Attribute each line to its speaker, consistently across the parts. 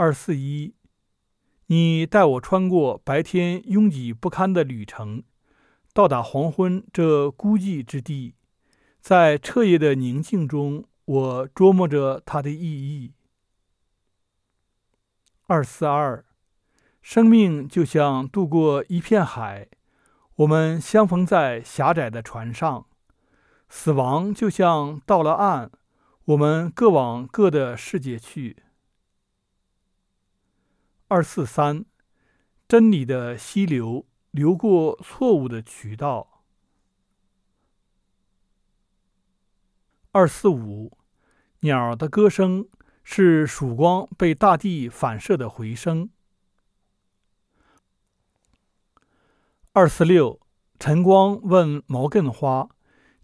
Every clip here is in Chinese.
Speaker 1: 二四一，你带我穿过白天拥挤不堪的旅程，到达黄昏这孤寂之地，在彻夜的宁静中，我琢磨着它的意义。二四二，生命就像渡过一片海，我们相逢在狭窄的船上；死亡就像到了岸，我们各往各的世界去。二四三，真理的溪流流过错误的渠道。二四五，鸟的歌声。是曙光被大地反射的回声。二四六，晨光问毛茛花：“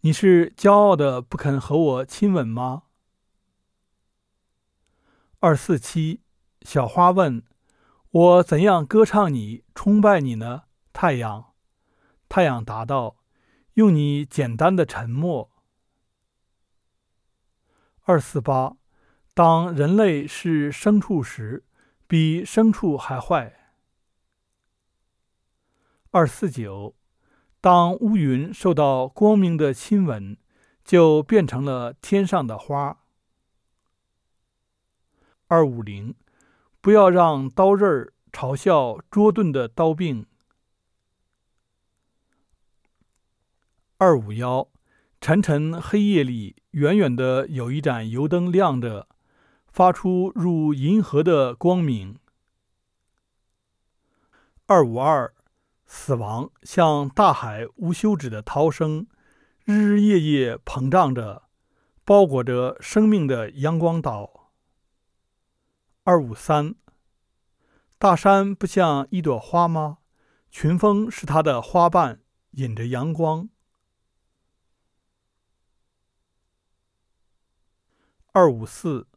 Speaker 1: 你是骄傲的不肯和我亲吻吗？”二四七，小花问：“我怎样歌唱你、崇拜你呢？”太阳，太阳答道：“用你简单的沉默。”二四八。当人类是牲畜时，比牲畜还坏。二四九，当乌云受到光明的亲吻，就变成了天上的花。二五零，不要让刀刃儿嘲笑捉钝的刀柄。二五幺，沉沉黑夜里，远远的有一盏油灯亮着。发出入银河的光明。二五二，死亡像大海无休止的涛声，日日夜夜膨胀着，包裹着生命的阳光岛。二五三，大山不像一朵花吗？群峰是它的花瓣，引着阳光。二五四。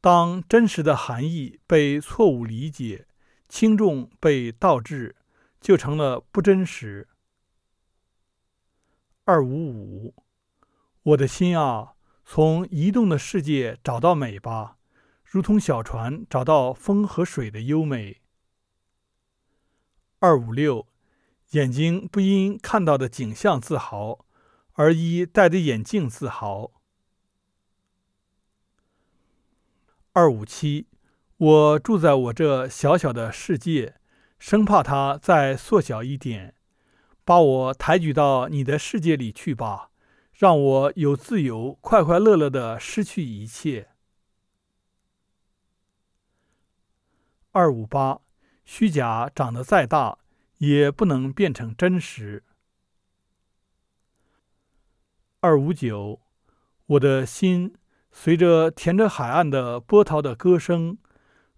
Speaker 1: 当真实的含义被错误理解，轻重被倒置，就成了不真实。二五五，我的心啊，从移动的世界找到美吧，如同小船找到风和水的优美。二五六，眼睛不因看到的景象自豪，而依戴的眼镜自豪。二五七，我住在我这小小的世界，生怕它再缩小一点。把我抬举到你的世界里去吧，让我有自由，快快乐乐的失去一切。二五八，虚假长得再大，也不能变成真实。二五九，我的心。随着填着海岸的波涛的歌声，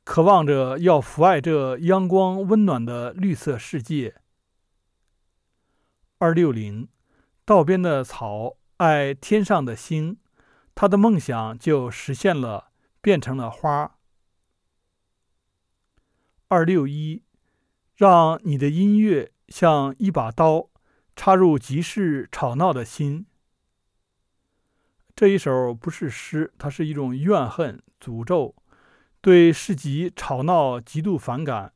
Speaker 1: 渴望着要抚爱这阳光温暖的绿色世界。二六零，道边的草爱天上的星，他的梦想就实现了，变成了花。二六一，让你的音乐像一把刀，插入集市吵闹的心。这一首不是诗，它是一种怨恨、诅咒，对市集吵闹极度反感。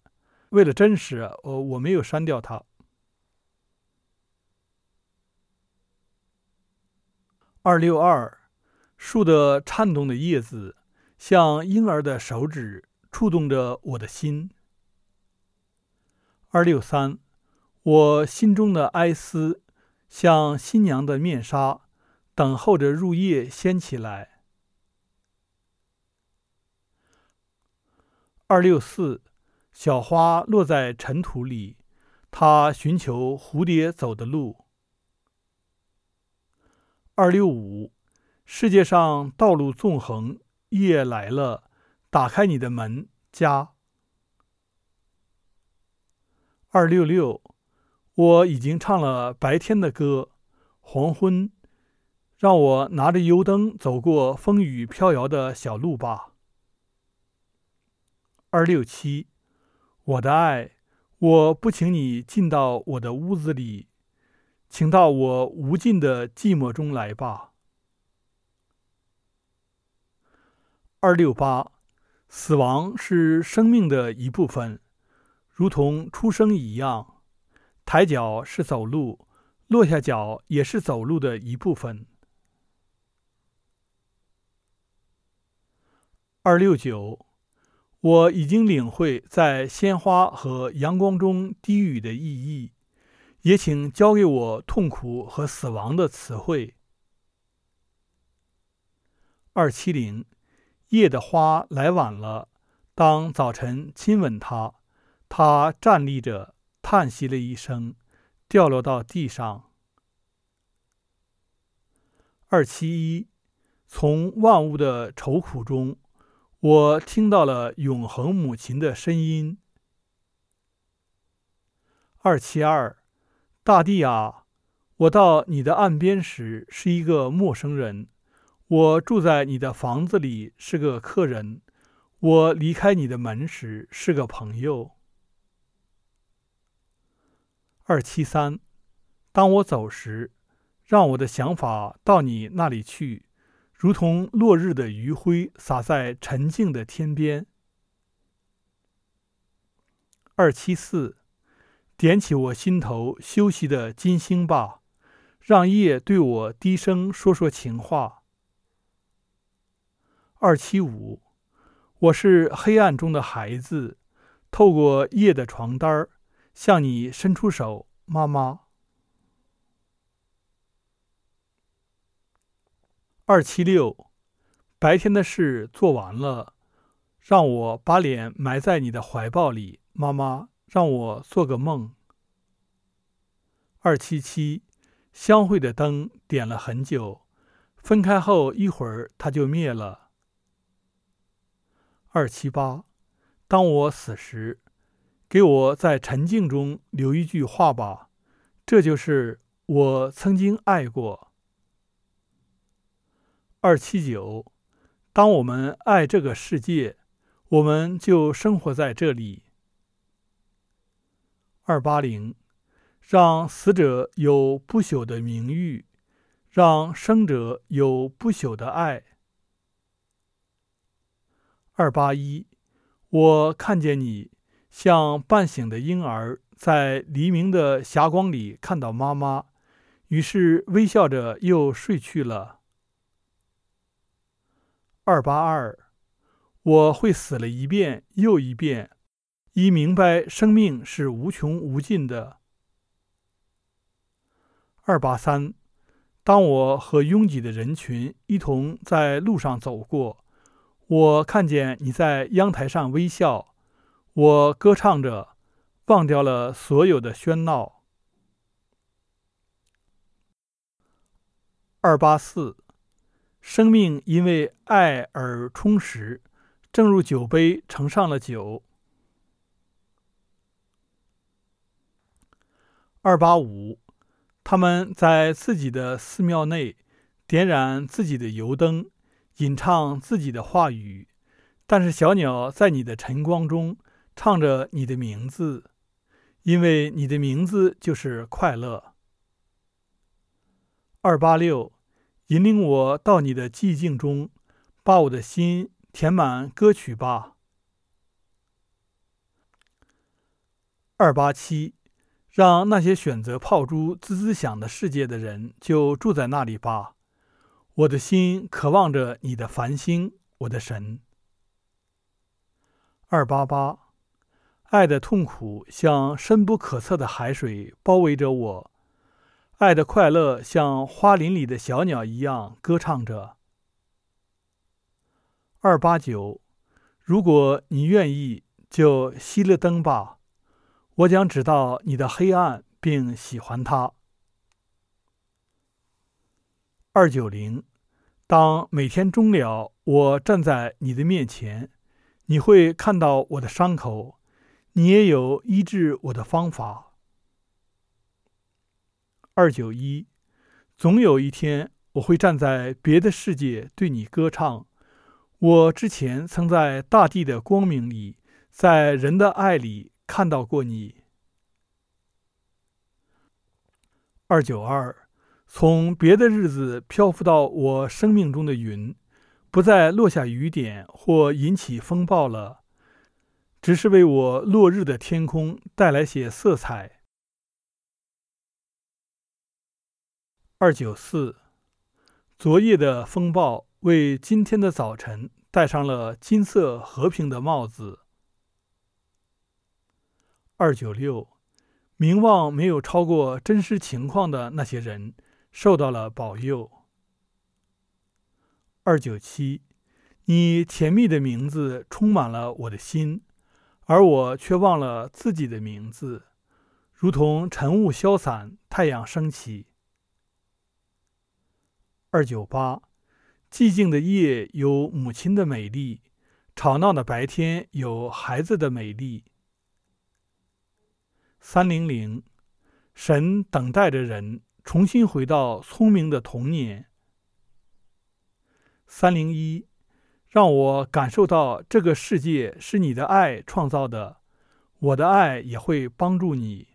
Speaker 1: 为了真实，我，我没有删掉它。二六二，树的颤动的叶子，像婴儿的手指，触动着我的心。二六三，我心中的哀思，像新娘的面纱。等候着入夜掀起来。二六四，小花落在尘土里，它寻求蝴蝶走的路。二六五，世界上道路纵横，夜来了，打开你的门，家。二六六，我已经唱了白天的歌，黄昏。让我拿着油灯走过风雨飘摇的小路吧。二六七，我的爱，我不请你进到我的屋子里，请到我无尽的寂寞中来吧。二六八，死亡是生命的一部分，如同出生一样。抬脚是走路，落下脚也是走路的一部分。二六九，我已经领会在鲜花和阳光中低语的意义，也请教给我痛苦和死亡的词汇。二七零，夜的花来晚了。当早晨亲吻它，他站立着。叹息了一声，掉落到地上。二七一，从万物的愁苦中，我听到了永恒母亲的声音。二七二，大地啊，我到你的岸边时是一个陌生人，我住在你的房子里是个客人，我离开你的门时是个朋友。二七三，当我走时，让我的想法到你那里去，如同落日的余晖洒在沉静的天边。二七四，点起我心头休息的金星吧，让夜对我低声说说情话。二七五，我是黑暗中的孩子，透过夜的床单儿。向你伸出手，妈妈。二七六，白天的事做完了，让我把脸埋在你的怀抱里，妈妈，让我做个梦。二七七，相会的灯点了很久，分开后一会儿它就灭了。二七八，当我死时。给我在沉静中留一句话吧，这就是我曾经爱过。二七九，当我们爱这个世界，我们就生活在这里。二八零，让死者有不朽的名誉，让生者有不朽的爱。二八一，我看见你。像半醒的婴儿在黎明的霞光里看到妈妈，于是微笑着又睡去了。二八二，我会死了一遍又一遍，以明白生命是无穷无尽的。二八三，当我和拥挤的人群一同在路上走过，我看见你在阳台上微笑。我歌唱着，忘掉了所有的喧闹。二八四，生命因为爱而充实，正如酒杯盛上了酒。二八五，他们在自己的寺庙内点燃自己的油灯，吟唱自己的话语，但是小鸟在你的晨光中。唱着你的名字，因为你的名字就是快乐。二八六，引领我到你的寂静中，把我的心填满歌曲吧。二八七，让那些选择炮竹滋滋响的世界的人就住在那里吧。我的心渴望着你的繁星，我的神。二八八。爱的痛苦像深不可测的海水包围着我，爱的快乐像花林里的小鸟一样歌唱着。二八九，如果你愿意，就熄了灯吧，我将知道你的黑暗并喜欢它。二九零，当每天终了，我站在你的面前，你会看到我的伤口。你也有医治我的方法。二九一，总有一天我会站在别的世界对你歌唱。我之前曾在大地的光明里，在人的爱里看到过你。二九二，从别的日子漂浮到我生命中的云，不再落下雨点或引起风暴了，只是为我落日的天空带来些色彩。二九四，昨夜的风暴为今天的早晨戴上了金色和平的帽子。二九六，名望没有超过真实情况的那些人受到了保佑。二九七，你甜蜜的名字充满了我的心，而我却忘了自己的名字，如同晨雾消散，太阳升起。二九八，寂静的夜有母亲的美丽，吵闹的白天有孩子的美丽。三零零，神等待着人重新回到聪明的童年。三零一，让我感受到这个世界是你的爱创造的，我的爱也会帮助你。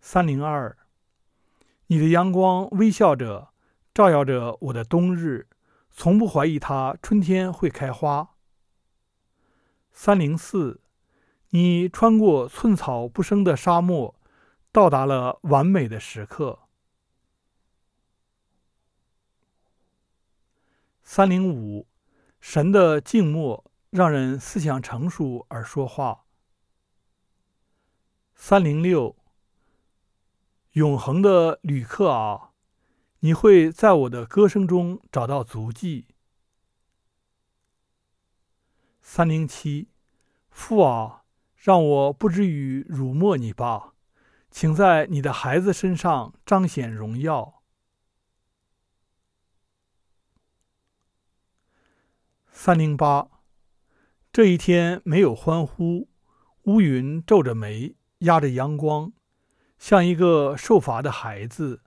Speaker 1: 三零二。你的阳光微笑着，照耀着我的冬日，从不怀疑它春天会开花。三零四，你穿过寸草不生的沙漠，到达了完美的时刻。三零五，神的静默让人思想成熟而说话。三零六。永恒的旅客啊，你会在我的歌声中找到足迹。三零七，父啊，让我不至于辱没你吧，请在你的孩子身上彰显荣耀。三零八，这一天没有欢呼，乌云皱着眉，压着阳光。像一个受罚的孩子，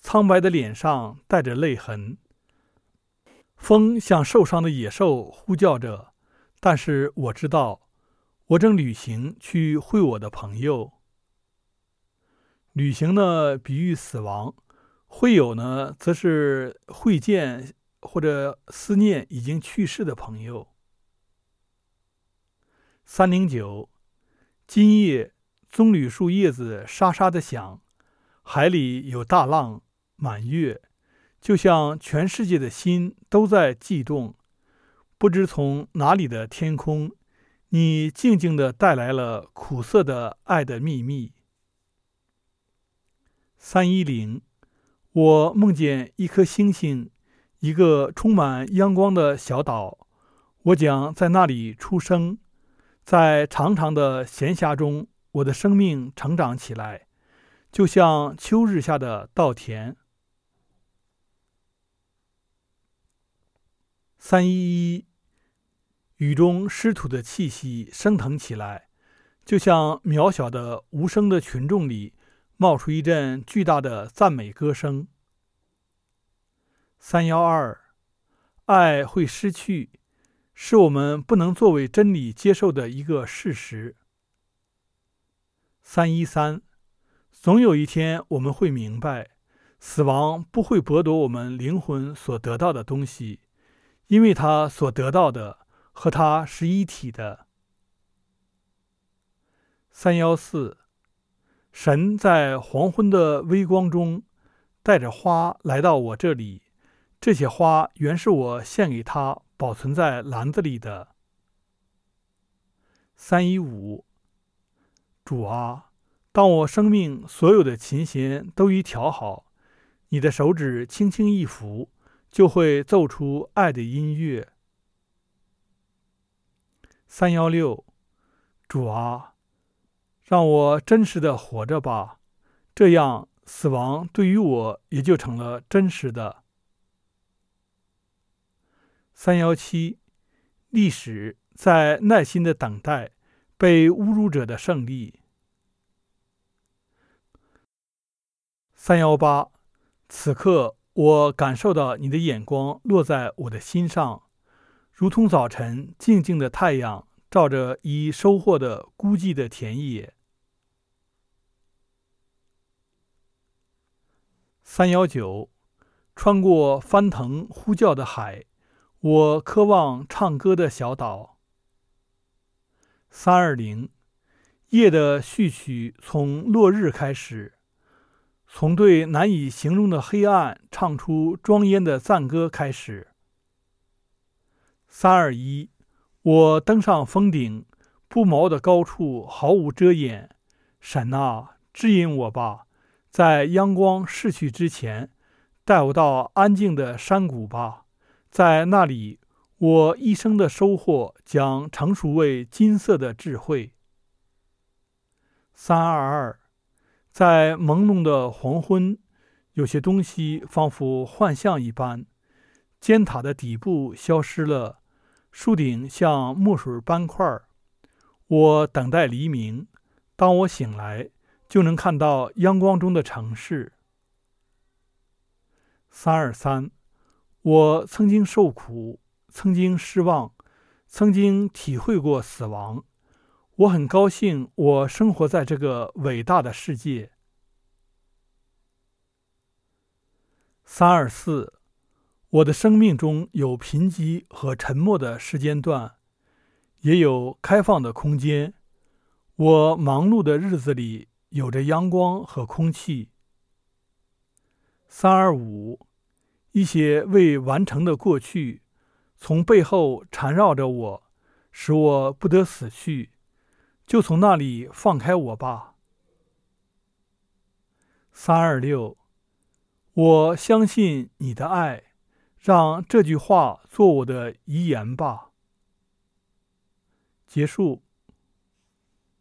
Speaker 1: 苍白的脸上带着泪痕。风像受伤的野兽呼叫着，但是我知道，我正旅行去会我的朋友。旅行呢，比喻死亡；会友呢，则是会见或者思念已经去世的朋友。三零九，今夜。棕榈树叶子沙沙的响，海里有大浪满月，就像全世界的心都在悸动。不知从哪里的天空，你静静的带来了苦涩的爱的秘密。三一零，我梦见一颗星星，一个充满阳光的小岛，我将在那里出生，在长长的闲暇中。我的生命成长起来，就像秋日下的稻田。三一一，雨中湿土的气息升腾起来，就像渺小的无声的群众里冒出一阵巨大的赞美歌声。三幺二，爱会失去，是我们不能作为真理接受的一个事实。三一三，总有一天我们会明白，死亡不会剥夺我们灵魂所得到的东西，因为他所得到的和他是一体的。三幺四，神在黄昏的微光中带着花来到我这里，这些花原是我献给他保存在篮子里的。三一五。主啊，当我生命所有的琴弦都已调好，你的手指轻轻一抚，就会奏出爱的音乐。三幺六，主啊，让我真实的活着吧，这样死亡对于我也就成了真实的。三幺七，历史在耐心的等待。被侮辱者的胜利。三幺八，此刻我感受到你的眼光落在我的心上，如同早晨静静的太阳照着已收获的孤寂的田野。三幺九，穿过翻腾呼叫的海，我渴望唱歌的小岛。三二零，夜的序曲从落日开始，从对难以形容的黑暗唱出庄严的赞歌开始。三二一，我登上峰顶，不毛的高处毫无遮掩。神啊，指引我吧，在阳光逝去之前。带我到安静的山谷吧，在那里，我一生的收获将成熟为金色的智慧。三二二，在朦胧的黄昏，有些东西仿佛幻象一般。尖塔的底部消失了，树顶像墨水斑块。我等待黎明，当我醒来，就能看到阳光中的城市。三二三，我曾经受苦，曾经失望，曾经体会过死亡。我很高兴，我生活在这个伟大的世界。三二四，我的生命中有贫瘠和沉默的时间段，也有开放的空间。我忙碌的日子里有着阳光和空气。三二五。一些未完成的过去，从背后缠绕着我，使我不得死去。就从那里放开我吧。三二六，我相信你的爱，让这句话做我的遗言吧。结束。